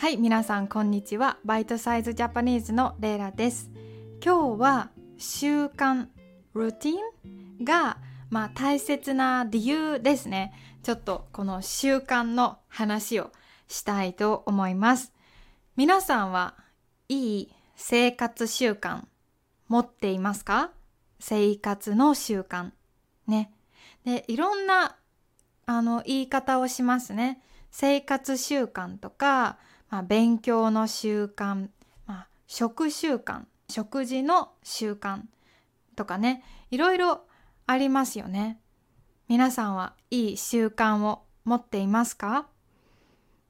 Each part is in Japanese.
はい皆さんこんにちは。バイトサイズジャパニーズのレイラです。今日は習慣ルーティンがまあ大切な理由ですね。ちょっとこの習慣の話をしたいと思います。皆さんはいい生活習慣持っていますか？生活の習慣ね。でいろんなあの言い方をしますね。生活習慣とかまあ、勉強の習慣、まあ、食習慣食事の習慣とかねいろいろありますよね。皆さんはいい習慣を持っていますか？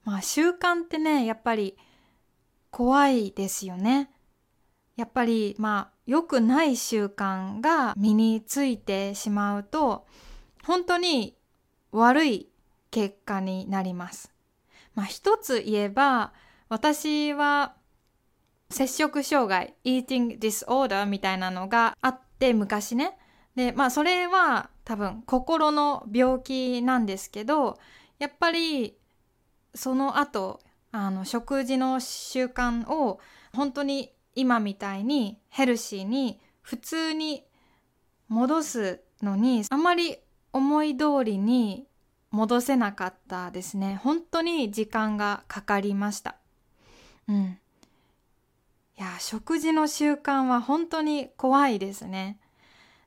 まあ習慣ってねやっぱり怖いですよね。やっぱりまあ良くない習慣が身についてしまうと本当に悪い結果になります。まあ、一つ言えば私は摂食障害 eating disorder みたいなのがあって昔ね。でまあそれは多分心の病気なんですけどやっぱりその後あの食事の習慣を本当に今みたいにヘルシーに普通に戻すのにあまり思い通りに戻せなかったですね。本当に時間がかかりました。うん。いや食事の習慣は本当に怖いですね。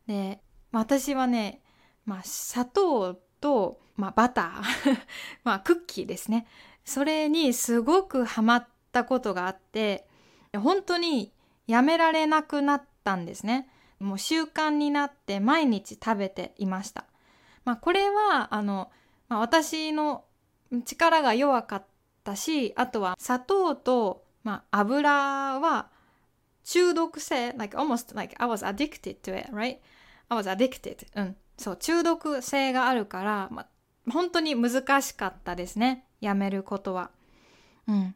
で私はね、まあ、砂糖と、まあ、バター まあクッキーですね。それにすごくハマったことがあって本当にやめられなくなったんですね。もう習慣になって毎日食べていました。まあこれはあのまあ、私の力が弱かったしあとは砂糖と、まあ、油は中毒性 like almost like I was addicted to it right? I was addicted. うん。そう中毒性があるから、まあ、本当に難しかったですね。やめることは。うん。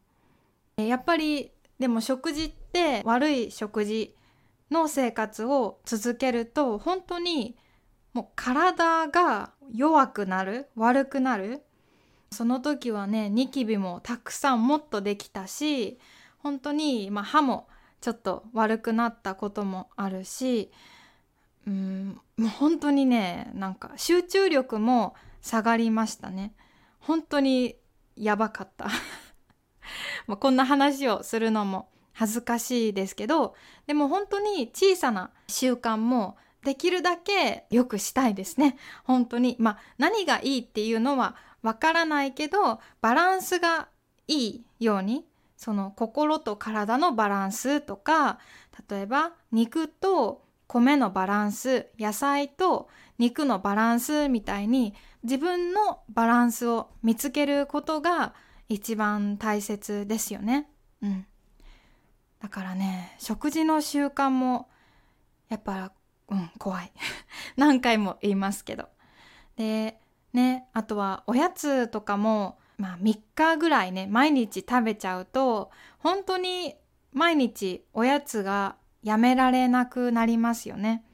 やっぱりでも食事って悪い食事の生活を続けると本当にもう体が弱くなる悪くなる。その時はねニキビもたくさんもっとできたし本当に、まあ、歯もちょっと悪くなったこともあるしうんもう本当にねなんか集中力も下がりましたね。本当にやばかった。まこんな話をするのも恥ずかしいですけどでも本当に小さな習慣もできるだけ良くしたいですね。本当に。まあ何がいいっていうのはわからないけど、バランスがいいように、その心と体のバランスとか、例えば肉と米のバランス、野菜と肉のバランスみたいに自分のバランスを見つけることが一番大切ですよね。うん。だからね、食事の習慣もやっぱうん怖い。何回も言いますけど。でねあとはおやつとかもまあ3日ぐらいね毎日食べちゃうと本当に毎日おやつがやめられなくなりますよね。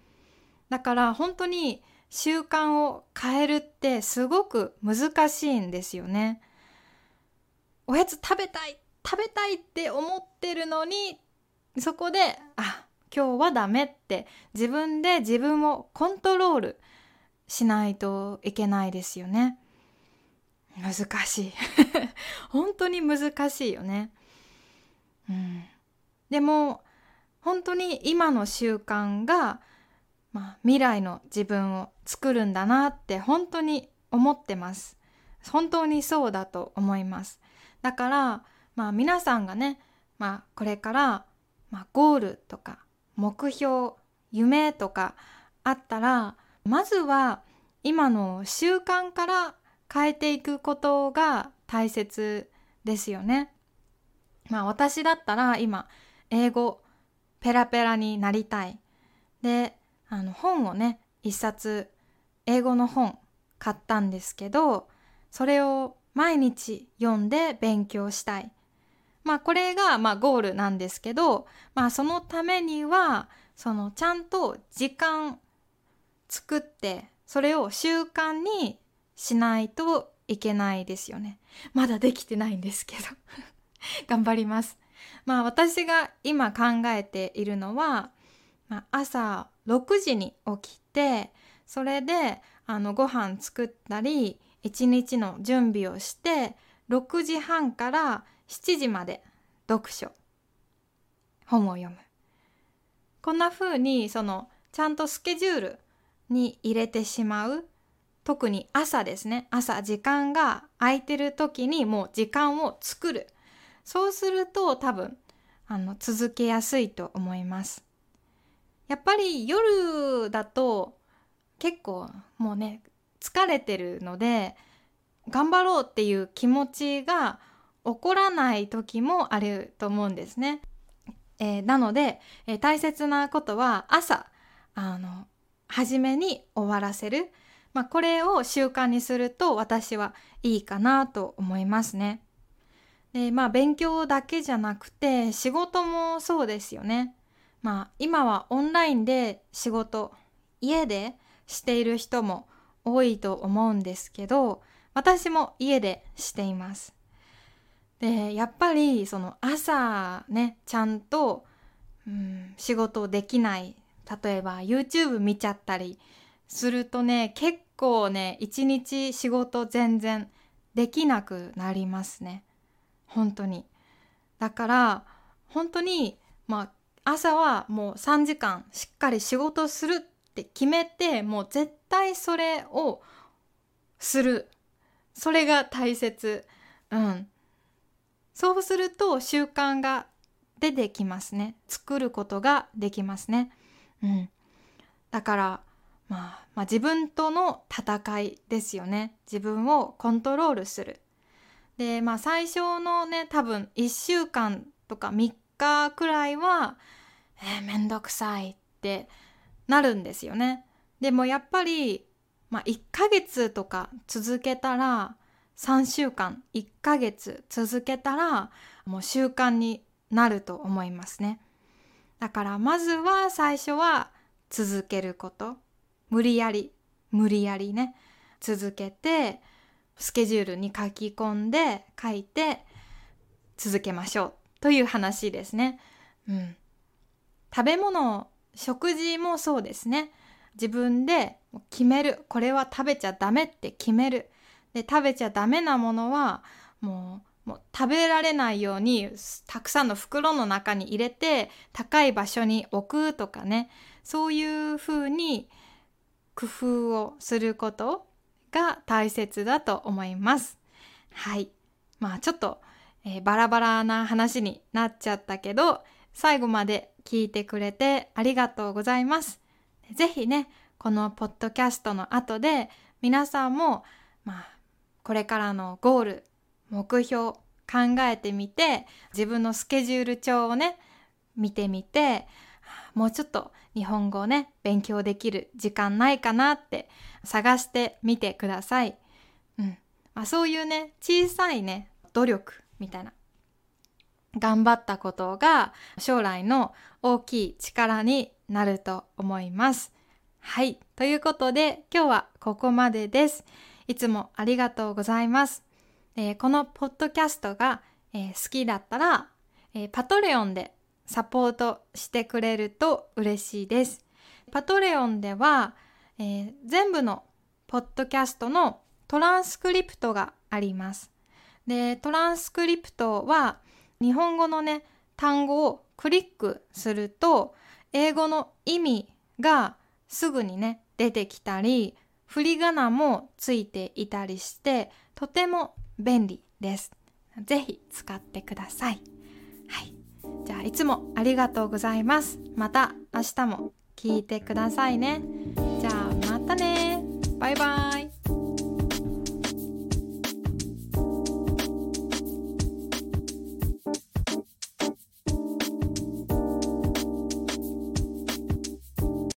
だから本当に習慣を変えるってすごく難しいんですよね。おやつ食べたい食べたいって思ってるのにそこであ今日はダメって自分で自分をコントロールしないといけないですよね。難しい 本当に難しいよね。うん、でも本当に今の習慣が、まあ、未来の自分を作るんだなって本当に思ってます。本当にそうだと思います。だから、まあ、皆さんがね、まあ、これから、まあ、ゴールとか目標夢とかあったらまずは今の習慣から変えていくことが大切ですよね。まあ私だったら今英語ペラペラになりたい。であの本をね一冊英語の本買ったんですけどそれを毎日読んで勉強したい。まあこれがまあゴールなんですけど、まあそのためには、そのちゃんと時間作って、それを習慣にしないといけないですよね。まだできてないんですけど 頑張ります。まあ私が今考えているのは、まあ、朝6時に起きてそれであのご飯作ったり一日の準備をして6時半から7時まで読書。本を読む。こんな風にそのちゃんとスケジュールに入れてしまう特に朝ですね。朝時間が空いてる時にもう時間を作る。そうすると多分あの続けやすいと思います。やっぱり夜だと結構もうね疲れてるので頑張ろうっていう気持ちが起こらない時もあると思うんですね。えー、なので、えー、大切なことは朝あの初めに終わらせる、まあ、これを習慣にすると私はいいかなと思いますね。でまあ勉強だけじゃなくて仕事もそうですよね。まあ今はオンラインで仕事家でしている人も多いと思うんですけど私も家でしています。でやっぱりその朝ねちゃんと、うん、仕事できない。例えば YouTube 見ちゃったりするとね結構ね一日仕事全然できなくなりますね。本当に。だから本当にまあ朝はもう3時間しっかり仕事するって決めてもう絶対それをする。それが大切。うん。そうすると習慣が出てきますね作ることができますねうん、だから、まあ、まあ自分との戦いですよね自分をコントロールする。でまあ最初のね多分1週間とか3日くらいは「えー、めんどくさい」ってなるんですよね。でもやっぱり、まあ、1ヶ月とか続けたら3週間1ヶ月続けたらもう習慣になると思いますね。だからまずは最初は続けること無理やり無理やりね続けてスケジュールに書き込んで書いて続けましょうという話ですね。うん、食べ物食事もそうですね。自分で決めるこれは食べちゃダメって決めるで食べちゃダメなものはもうもう食べられないようにたくさんの袋の中に入れて高い場所に置くとかねそういうふうに工夫をすることが大切だと思います。はい。まあちょっと、えー、バラバラな話になっちゃったけど最後まで聞いてくれてありがとうございます。ぜひねこのポッドキャストの後で皆さんもまあこれからのゴール目標考えてみて自分のスケジュール帳をね見てみてもうちょっと日本語をね勉強できる時間ないかなって探してみてください。うんまあ、そういうね小さいね努力みたいな頑張ったことが将来の大きい力になると思います。はい。ということで今日はここまでです。いつもありがとうございます。えー、このポッドキャストが、えー、好きだったら、えー、パトレオンでサポートしてくれると嬉しいです。パトレオンでは、え全部のポッドキャストのトランスクリプトがあります。で、トランスクリプトは日本語のね、単語をクリックすると英語の意味がすぐにね、出てきたり、振り仮名もついていたりしてとても便利です。ぜひ使ってください。はい。じゃあいつもありがとうございます。また明日も聞いてくださいね。じゃあまたね。バイバイ。